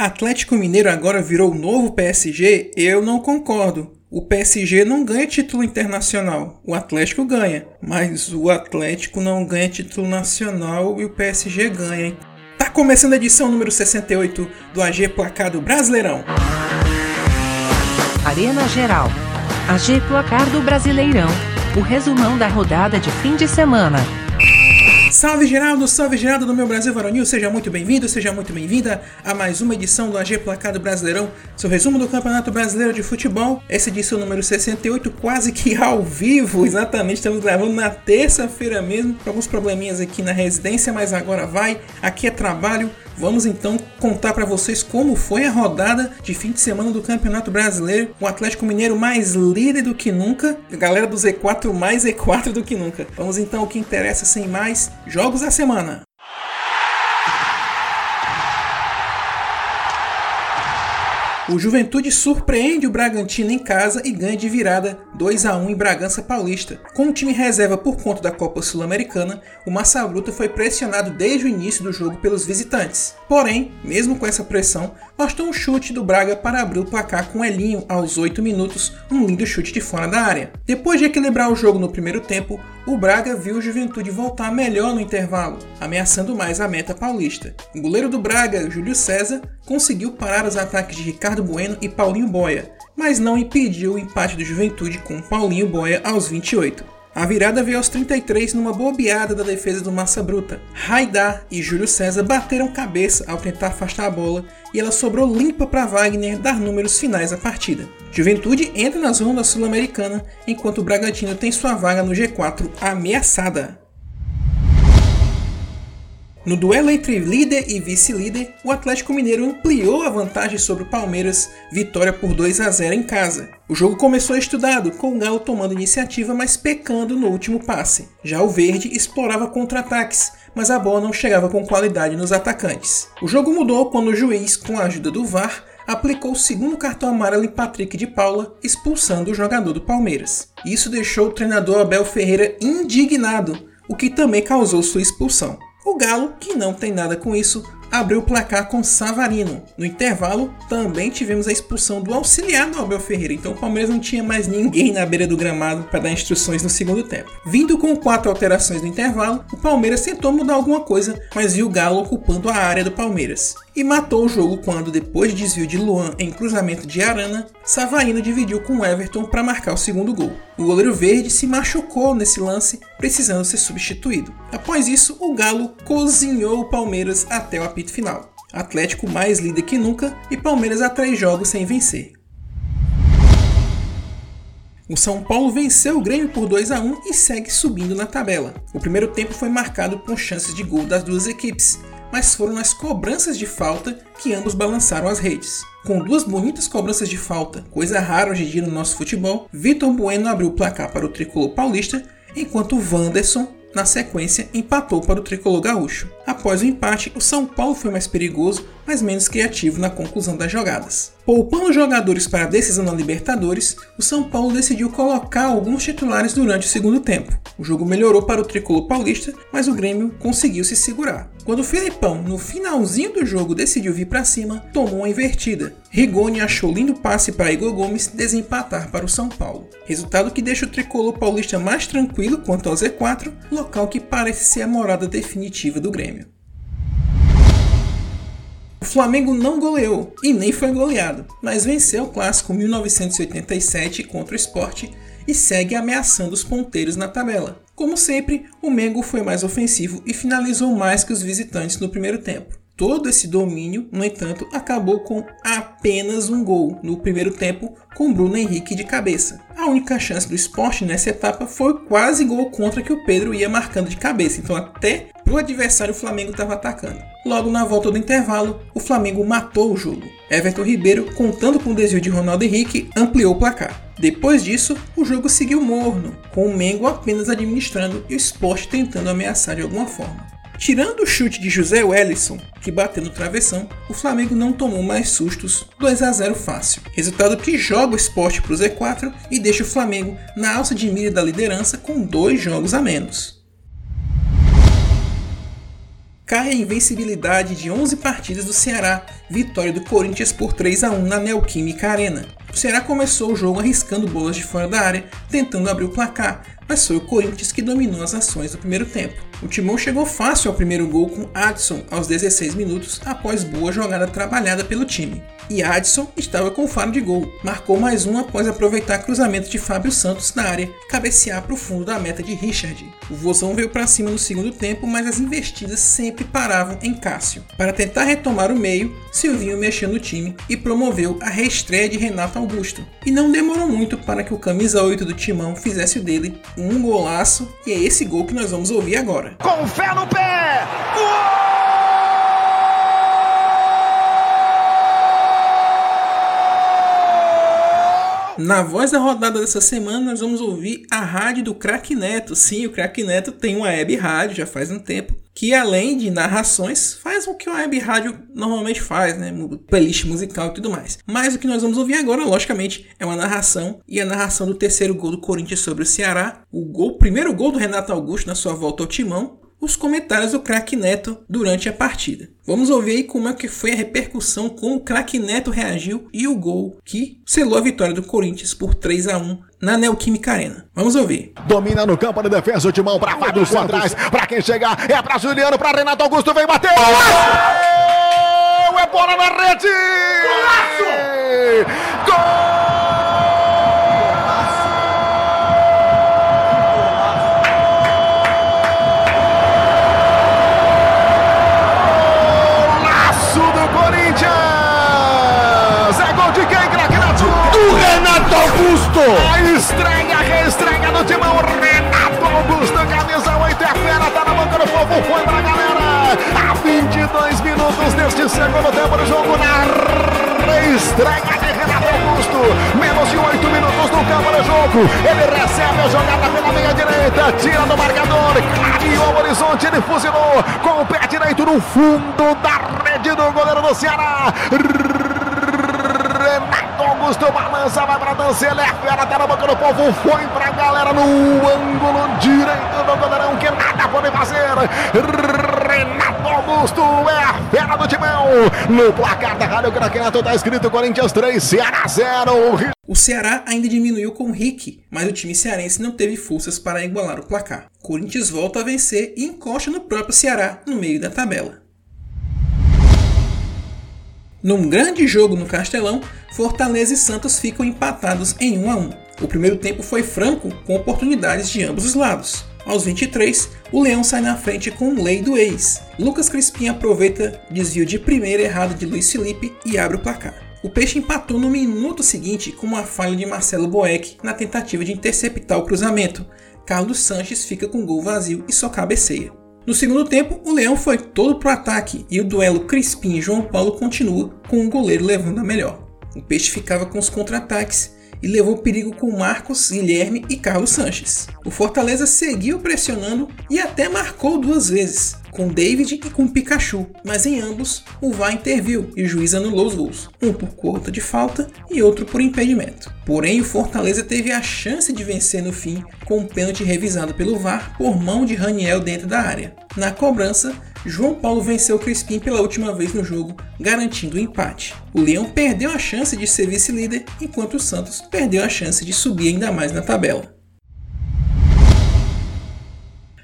Atlético Mineiro agora virou o novo PSG? Eu não concordo. O PSG não ganha título internacional, o Atlético ganha, mas o Atlético não ganha título nacional e o PSG ganha. Hein? Tá começando a edição número 68 do AG Placado Brasileirão. Arena Geral. AG Placar do Brasileirão. O resumão da rodada de fim de semana. Salve Geraldo, salve Geraldo do meu Brasil Varonil, seja muito bem-vindo, seja muito bem-vinda a mais uma edição do AG Placado Brasileirão, seu resumo do Campeonato Brasileiro de Futebol, essa edição número 68, quase que ao vivo, exatamente, estamos gravando na terça-feira mesmo, alguns probleminhas aqui na residência, mas agora vai, aqui é trabalho, Vamos então contar para vocês como foi a rodada de fim de semana do Campeonato Brasileiro. O Atlético Mineiro mais líder do que nunca, a galera do Z4 mais Z4 do que nunca. Vamos então ao que interessa sem mais, jogos da semana. O Juventude surpreende o Bragantino em casa e ganha de virada 2 a 1 em Bragança Paulista. Com o time reserva por conta da Copa Sul-Americana, o Massa Bruta foi pressionado desde o início do jogo pelos visitantes. Porém, mesmo com essa pressão, bastou um chute do Braga para abrir o placar com Elinho aos 8 minutos, um lindo chute de fora da área. Depois de equilibrar o jogo no primeiro tempo, o Braga viu o Juventude voltar melhor no intervalo, ameaçando mais a meta paulista. O goleiro do Braga, Júlio César, conseguiu parar os ataques de Ricardo Bueno e Paulinho Boia, mas não impediu o empate do Juventude com Paulinho Boia aos 28. A virada veio aos 33 numa bobeada da defesa do Massa Bruta. Raidar e Júlio César bateram cabeça ao tentar afastar a bola e ela sobrou limpa para Wagner dar números finais à partida. Juventude entra na zona sul-americana enquanto o Bragantino tem sua vaga no G4 ameaçada. No duelo entre líder e vice-líder, o Atlético Mineiro ampliou a vantagem sobre o Palmeiras, vitória por 2 a 0 em casa. O jogo começou estudado, com o Galo tomando iniciativa, mas pecando no último passe. Já o Verde explorava contra-ataques, mas a bola não chegava com qualidade nos atacantes. O jogo mudou quando o juiz, com a ajuda do VAR, aplicou o segundo cartão amarelo em Patrick de Paula, expulsando o jogador do Palmeiras. Isso deixou o treinador Abel Ferreira indignado, o que também causou sua expulsão. O Galo, que não tem nada com isso, abriu o placar com Savarino. No intervalo, também tivemos a expulsão do auxiliar do Abel Ferreira, então o Palmeiras não tinha mais ninguém na beira do gramado para dar instruções no segundo tempo. Vindo com quatro alterações no intervalo, o Palmeiras tentou mudar alguma coisa, mas viu o Galo ocupando a área do Palmeiras e matou o jogo quando, depois de desvio de Luan em cruzamento de Arana, Savarino dividiu com Everton para marcar o segundo gol. O goleiro verde se machucou nesse lance, precisando ser substituído. Após isso, o Galo cozinhou o Palmeiras até o apito final. Atlético mais líder que nunca e Palmeiras a três jogos sem vencer. O São Paulo venceu o Grêmio por 2 a 1 e segue subindo na tabela. O primeiro tempo foi marcado com chances de gol das duas equipes, mas foram nas cobranças de falta que ambos balançaram as redes. Com duas bonitas cobranças de falta, coisa rara hoje em dia no nosso futebol, Vitor Bueno abriu o placar para o tricolor paulista, enquanto Wanderson, na sequência, empatou para o tricolor gaúcho. Após o empate, o São Paulo foi mais perigoso, mas menos criativo na conclusão das jogadas. Poupando jogadores para a decisão da Libertadores, o São Paulo decidiu colocar alguns titulares durante o segundo tempo. O jogo melhorou para o tricolor paulista, mas o Grêmio conseguiu se segurar. Quando o Filipão, no finalzinho do jogo, decidiu vir para cima, tomou uma invertida. Rigoni achou lindo passe para Igor Gomes desempatar para o São Paulo. Resultado que deixa o tricolor paulista mais tranquilo quanto ao Z4, local que parece ser a morada definitiva do Grêmio. O Flamengo não goleou e nem foi goleado, mas venceu o clássico 1987 contra o Sport e segue ameaçando os ponteiros na tabela. Como sempre, o Mengo foi mais ofensivo e finalizou mais que os visitantes no primeiro tempo. Todo esse domínio, no entanto, acabou com apenas um gol no primeiro tempo com Bruno Henrique de cabeça. A única chance do esporte nessa etapa foi quase gol contra que o Pedro ia marcando de cabeça, então até pro adversário o Flamengo estava atacando. Logo na volta do intervalo, o Flamengo matou o jogo. Everton Ribeiro, contando com o desvio de Ronaldo Henrique, ampliou o placar. Depois disso, o jogo seguiu morno, com o Mengo apenas administrando e o Sport tentando ameaçar de alguma forma. Tirando o chute de José Wellison, que bateu no travessão, o Flamengo não tomou mais sustos, 2 a 0 fácil. Resultado que joga o esporte para o Z4 e deixa o Flamengo na alça de mira da liderança com dois jogos a menos. Cai a invencibilidade de 11 partidas do Ceará, vitória do Corinthians por 3 a 1 na Neoquímica Arena. O Ceará começou o jogo arriscando bolas de fora da área, tentando abrir o placar, mas foi o Corinthians que dominou as ações do primeiro tempo. O Timão chegou fácil ao primeiro gol com Adson aos 16 minutos após boa jogada trabalhada pelo time. E Adson estava com faro de gol. Marcou mais um após aproveitar cruzamento de Fábio Santos na área e cabecear para o fundo da meta de Richard. O Vozão veio para cima no segundo tempo, mas as investidas sempre paravam em Cássio. Para tentar retomar o meio, Silvinho mexeu no time e promoveu a reestreia de Renato Augusto. E não demorou muito para que o camisa 8 do Timão fizesse dele um golaço, e é esse gol que nós vamos ouvir agora. Com fé no pé! Uou! Na voz da rodada dessa semana, nós vamos ouvir a rádio do Crack Neto. Sim, o Crack Neto tem uma web rádio já faz um tempo, que além de narrações, faz o que uma web rádio normalmente faz, né? Playlist musical e tudo mais. Mas o que nós vamos ouvir agora, logicamente, é uma narração e a narração do terceiro gol do Corinthians sobre o Ceará. O gol, primeiro gol do Renato Augusto na sua volta ao timão os comentários do craque Neto durante a partida. Vamos ouvir aí como é que foi a repercussão, como o craque Neto reagiu e o gol que selou a vitória do Corinthians por 3 a 1 na Neoquímica Arena. Vamos ouvir. Domina no campo de defesa o timão para Fábio atrás, para quem chegar é para Juliano, para Renato Augusto, vem bater! É bola na rede! Golaço! Augusto. A estreia, reestreia do timão. Renato Augusto, camisa 8 é fera, tá na boca do povo, foi pra galera. A 22 minutos deste segundo tempo do jogo na reestreia de Renato Augusto. Menos de 8 minutos no campo do jogo. Ele recebe a jogada pela meia direita, tira do marcador, clareou o horizonte, ele fuzilou com o pé direito no fundo da rede do goleiro do Ceará. Renato Augusto balança, vai pra dança, ele é fera, tá na boca do povo, foi pra galera no ângulo direito do goleirão, que nada pode fazer. Renato Augusto é a fera do timão. No placar da Rádio Craquenato tá escrito Corinthians 3, Ceará 0. O Ceará ainda diminuiu com o Rick, mas o time cearense não teve forças para igualar o placar. Corinthians volta a vencer e encosta no próprio Ceará, no meio da tabela. Num grande jogo no Castelão, Fortaleza e Santos ficam empatados em 1 a 1. O primeiro tempo foi franco, com oportunidades de ambos os lados. Aos 23, o Leão sai na frente com o lei do ex. Lucas Crispim aproveita desvio de primeira errado de Luiz Felipe e abre o placar. O Peixe empatou no minuto seguinte com uma falha de Marcelo Boeck na tentativa de interceptar o cruzamento. Carlos Sanches fica com gol vazio e só cabeceia. No segundo tempo, o Leão foi todo pro ataque e o duelo Crispim e João Paulo continua com o goleiro levando a melhor. O Peixe ficava com os contra-ataques e levou perigo com Marcos, Guilherme e Carlos Sanches. O Fortaleza seguiu pressionando e até marcou duas vezes, com David e com Pikachu, mas em ambos o VAR interviu e o juiz anulou os gols, um por conta de falta e outro por impedimento. Porém, o Fortaleza teve a chance de vencer no fim com um pênalti revisado pelo VAR por mão de Raniel dentro da área. Na cobrança, João Paulo venceu Crispim pela última vez no jogo, garantindo o empate. O Leão perdeu a chance de ser vice-líder, enquanto o Santos perdeu a chance de subir ainda mais na tabela.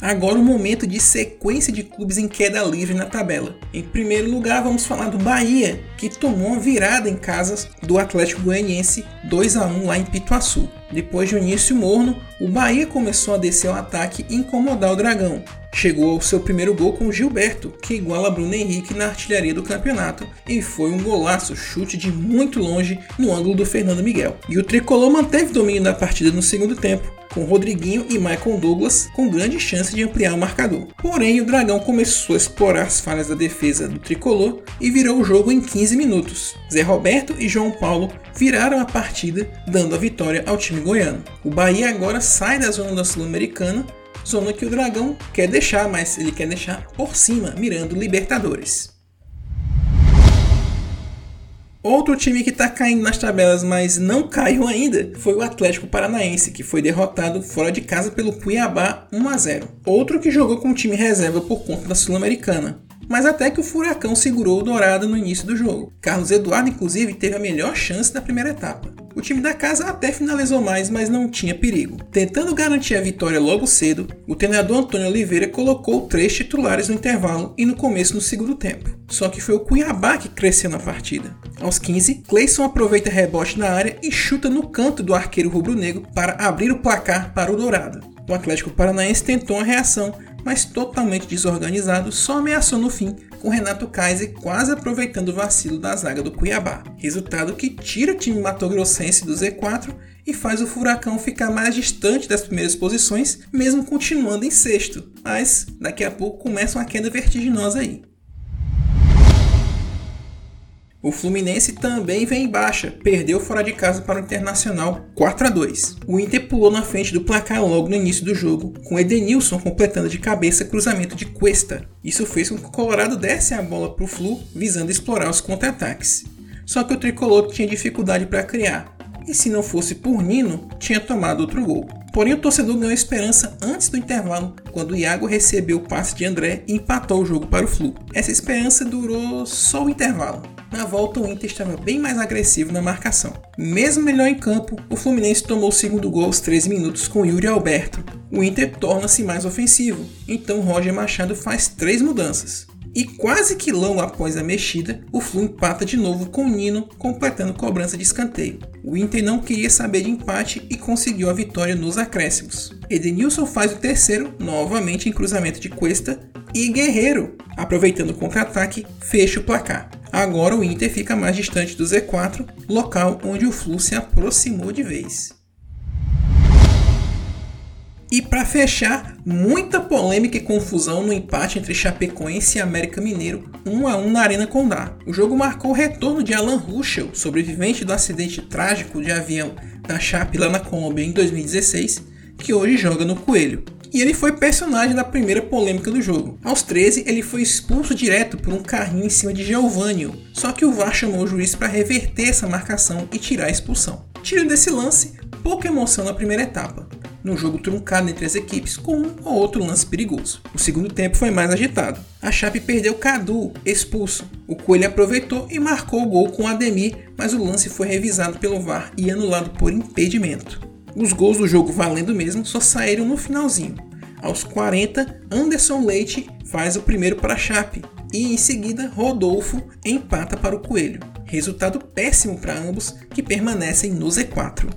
Agora o momento de sequência de clubes em queda livre na tabela. Em primeiro lugar, vamos falar do Bahia, que tomou uma virada em casa do Atlético Goianiense 2 a 1 lá em Pituaçu. Depois de um início morno, o Bahia começou a descer ao ataque e incomodar o Dragão. Chegou ao seu primeiro gol com Gilberto, que iguala Bruno Henrique na artilharia do campeonato, e foi um golaço, chute de muito longe no ângulo do Fernando Miguel. E o tricolor manteve domínio da partida no segundo tempo, com Rodriguinho e Michael Douglas com grande chance de ampliar o marcador. Porém, o Dragão começou a explorar as falhas da defesa do tricolor e virou o jogo em 15 minutos. Zé Roberto e João Paulo viraram a partida, dando a vitória ao time goiano. O Bahia agora sai da zona da Sul-Americana, zona que o Dragão quer deixar, mas ele quer deixar por cima, mirando Libertadores. Outro time que está caindo nas tabelas, mas não caiu ainda, foi o Atlético Paranaense, que foi derrotado fora de casa pelo Cuiabá 1 a 0. Outro que jogou com time reserva por conta da Sul-Americana mas até que o Furacão segurou o Dourado no início do jogo. Carlos Eduardo, inclusive, teve a melhor chance da primeira etapa. O time da casa até finalizou mais, mas não tinha perigo. Tentando garantir a vitória logo cedo, o treinador Antônio Oliveira colocou três titulares no intervalo e no começo do segundo tempo. Só que foi o Cuiabá que cresceu na partida. Aos 15, Cleison aproveita rebote na área e chuta no canto do arqueiro rubro-negro para abrir o placar para o Dourado. O Atlético Paranaense tentou a reação, mas totalmente desorganizado, só ameaçou no fim, com Renato Kaiser quase aproveitando o vacilo da zaga do Cuiabá. Resultado que tira o time matogrossense do Z4 e faz o Furacão ficar mais distante das primeiras posições, mesmo continuando em sexto. Mas daqui a pouco começa uma queda vertiginosa aí. O Fluminense também vem em baixa, perdeu fora de casa para o Internacional 4 a 2. O Inter pulou na frente do placar logo no início do jogo, com Edenilson completando de cabeça cruzamento de Cuesta. Isso fez com que o Colorado desse a bola para o Flu, visando explorar os contra-ataques. Só que o tricolor tinha dificuldade para criar, e se não fosse por Nino, tinha tomado outro gol. Porém, o torcedor ganhou esperança antes do intervalo, quando o Iago recebeu o passe de André e empatou o jogo para o Flu. Essa esperança durou só o intervalo. Na volta, o Inter estava bem mais agressivo na marcação. Mesmo melhor em campo, o Fluminense tomou o segundo gol aos 13 minutos com Yuri Alberto. O Inter torna-se mais ofensivo, então Roger Machado faz três mudanças. E quase que logo após a mexida, o Flu empata de novo com Nino, completando cobrança de escanteio. O Inter não queria saber de empate e conseguiu a vitória nos acréscimos. Edenilson faz o terceiro, novamente em cruzamento de Cuesta, e Guerreiro, aproveitando o contra-ataque, fecha o placar. Agora o Inter fica mais distante do Z4, local onde o Flu se aproximou de vez. E para fechar, muita polêmica e confusão no empate entre Chapecoense e América Mineiro, 1 a 1 na Arena Condá. O jogo marcou o retorno de Alan Ruschel, sobrevivente do acidente trágico de avião da Chape lá na Colômbia em 2016, que hoje joga no Coelho e ele foi personagem da primeira polêmica do jogo. Aos 13, ele foi expulso direto por um carrinho em cima de Geovânio, só que o VAR chamou o juiz para reverter essa marcação e tirar a expulsão. Tirando desse lance, pouca emoção na primeira etapa, no jogo truncado entre as equipes com um ou outro lance perigoso. O segundo tempo foi mais agitado. A Chape perdeu Cadu, expulso. O Coelho aproveitou e marcou o gol com Ademir, mas o lance foi revisado pelo VAR e anulado por impedimento. Os gols do jogo valendo mesmo só saíram no finalzinho. Aos 40, Anderson Leite faz o primeiro para a Chape e em seguida Rodolfo empata para o Coelho. Resultado péssimo para ambos que permanecem no Z4.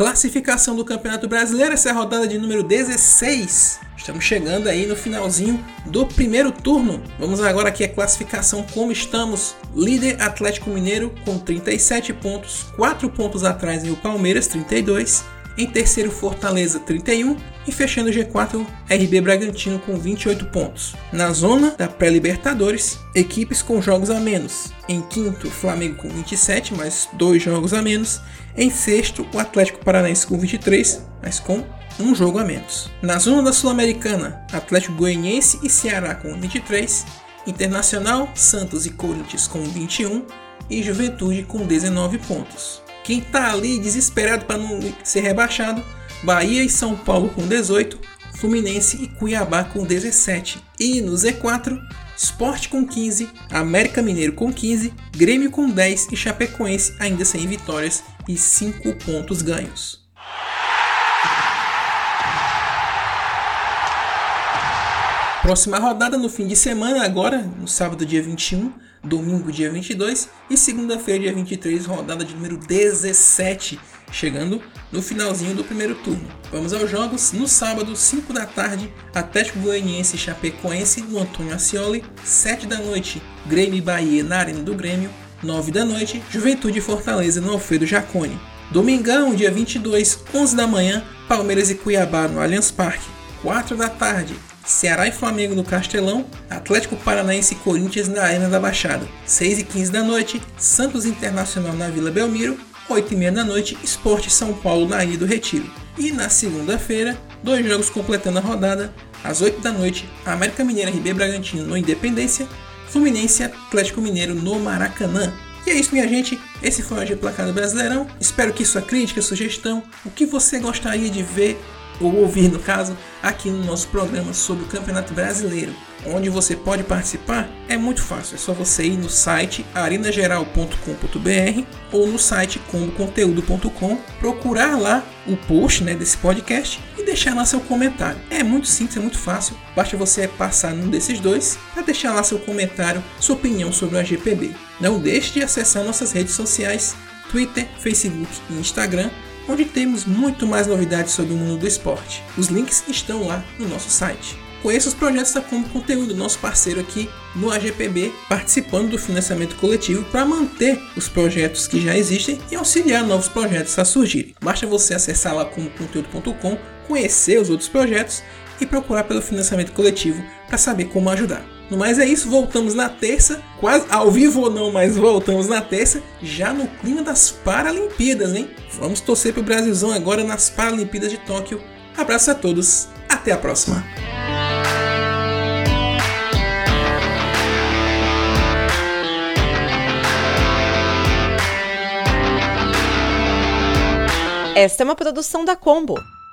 Classificação do Campeonato Brasileiro, essa é a rodada de número 16. Estamos chegando aí no finalzinho do primeiro turno. Vamos agora aqui a classificação como estamos. Líder Atlético Mineiro com 37 pontos, 4 pontos atrás em o Palmeiras 32, em terceiro Fortaleza 31 e fechando o G4 RB Bragantino com 28 pontos. Na zona da pré-Libertadores, equipes com jogos a menos. Em quinto, Flamengo com 27, mais dois jogos a menos. Em sexto, o Atlético Paranaense com 23, mas com um jogo a menos. Na zona da Sul-Americana, Atlético Goianiense e Ceará com 23, Internacional, Santos e Corinthians com 21 e Juventude com 19 pontos. Quem tá ali desesperado para não ser rebaixado, Bahia e São Paulo com 18, Fluminense e Cuiabá com 17. E no Z4, Sport com 15, América Mineiro com 15, Grêmio com 10 e Chapecoense ainda sem vitórias e 5 pontos ganhos. Próxima rodada no fim de semana, agora, no sábado, dia 21, domingo, dia 22 e segunda-feira, dia 23, rodada de número 17, chegando no finalzinho do primeiro turno. Vamos aos jogos. No sábado, 5 da tarde, Atlético Goianiense e Chapecoense no Antônio Ascioli. 7 da noite, Grêmio e Bahia na Arena do Grêmio. 9 da noite, Juventude e Fortaleza no Alfredo Jacone. Domingão, dia 22, 11 da manhã, Palmeiras e Cuiabá no Allianz Parque. 4 da tarde, Ceará e Flamengo no Castelão, Atlético Paranaense e Corinthians na Arena da Baixada. 6 e 15 da noite, Santos Internacional na Vila Belmiro. 8 e meia da noite, Esporte São Paulo na Ilha do Retiro. E na segunda-feira, dois jogos completando a rodada. Às 8 da noite, América Mineira RB Bragantino no Independência, Fluminense Atlético Mineiro no Maracanã. E é isso, minha gente. Esse foi o AG Placado Brasileirão. Espero que sua crítica, sugestão, o que você gostaria de ver ou ouvir, no caso, aqui no nosso programa sobre o Campeonato Brasileiro. Onde você pode participar é muito fácil, é só você ir no site arenageral.com.br ou no site comboconteúdo.com, procurar lá o post né, desse podcast e deixar lá seu comentário. É muito simples, é muito fácil, basta você passar num desses dois para deixar lá seu comentário, sua opinião sobre o AGPB. Não deixe de acessar nossas redes sociais, Twitter, Facebook e Instagram onde temos muito mais novidades sobre o mundo do esporte. Os links estão lá no nosso site. Conheça os projetos da Combo Conteúdo, nosso parceiro aqui no AGPB, participando do financiamento coletivo para manter os projetos que já existem e auxiliar novos projetos a surgirem. Basta você acessar lá comboconteúdo.com, conhecer os outros projetos e procurar pelo financiamento coletivo para saber como ajudar. No mais é isso, voltamos na terça, quase ao vivo ou não, mas voltamos na terça, já no clima das Paralimpíadas, hein? Vamos torcer pro Brasilzão agora nas Paralimpíadas de Tóquio. Abraço a todos, até a próxima. Esta é uma produção da Combo.